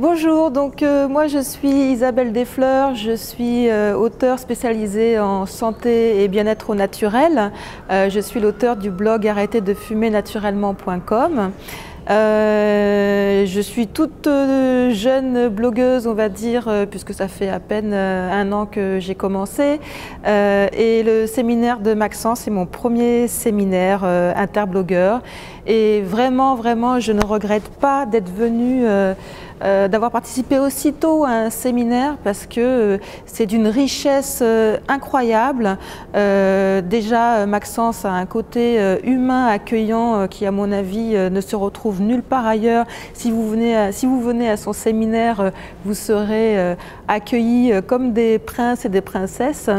Bonjour, donc euh, moi je suis Isabelle Desfleurs, je suis euh, auteure spécialisée en santé et bien-être au naturel. Euh, je suis l'auteur du blog arrêtez de fumer naturellement.com. je suis toute jeune blogueuse, on va dire, puisque ça fait à peine un an que j'ai commencé. et le séminaire de Maxence, c'est mon premier séminaire interblogueur. Et vraiment, vraiment, je ne regrette pas d'être venue euh, d'avoir participé aussitôt à un séminaire parce que euh, c'est d'une richesse euh, incroyable. déjà, Maxence a un côté humain accueillant qui, à mon avis, ne se retrouve nulle part ailleurs. Si vous venez à, si vous venez à son séminaire, vous serez accueillis comme des princes et des princesses.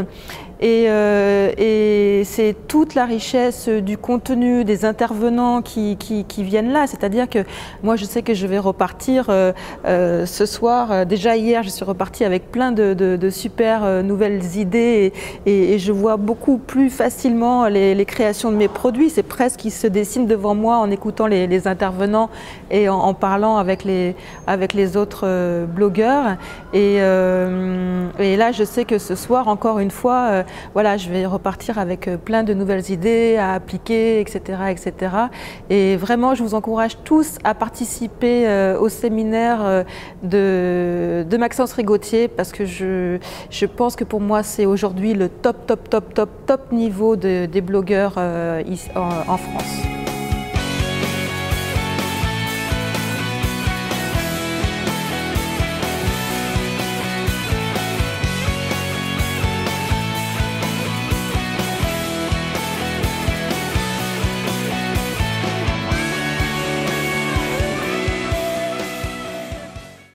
Euh, et, c'est toute la richesse du contenu, des intervenants qui, viennent là. C'est-à-dire que moi, je sais que je vais repartir euh, euh, ce soir. Déjà hier, je suis repartie avec plein de, super nouvelles idées et, je vois beaucoup plus facilement les, créations de mes produits. C'est presque qui se dessine devant moi en écoutant les, intervenants et en, parlant avec les, avec les autres blogueurs. Et, et, là, je sais que ce soir, encore une fois, voilà, je vais repartir avec euh, plein de nouvelles idées à appliquer, etc., etc. Et vraiment, je vous encourage tous à participer euh, au séminaire euh, de, Maxence Rigotier parce que je, pense que pour moi, c'est aujourd'hui le top, top, top, top, top niveau des blogueurs en France.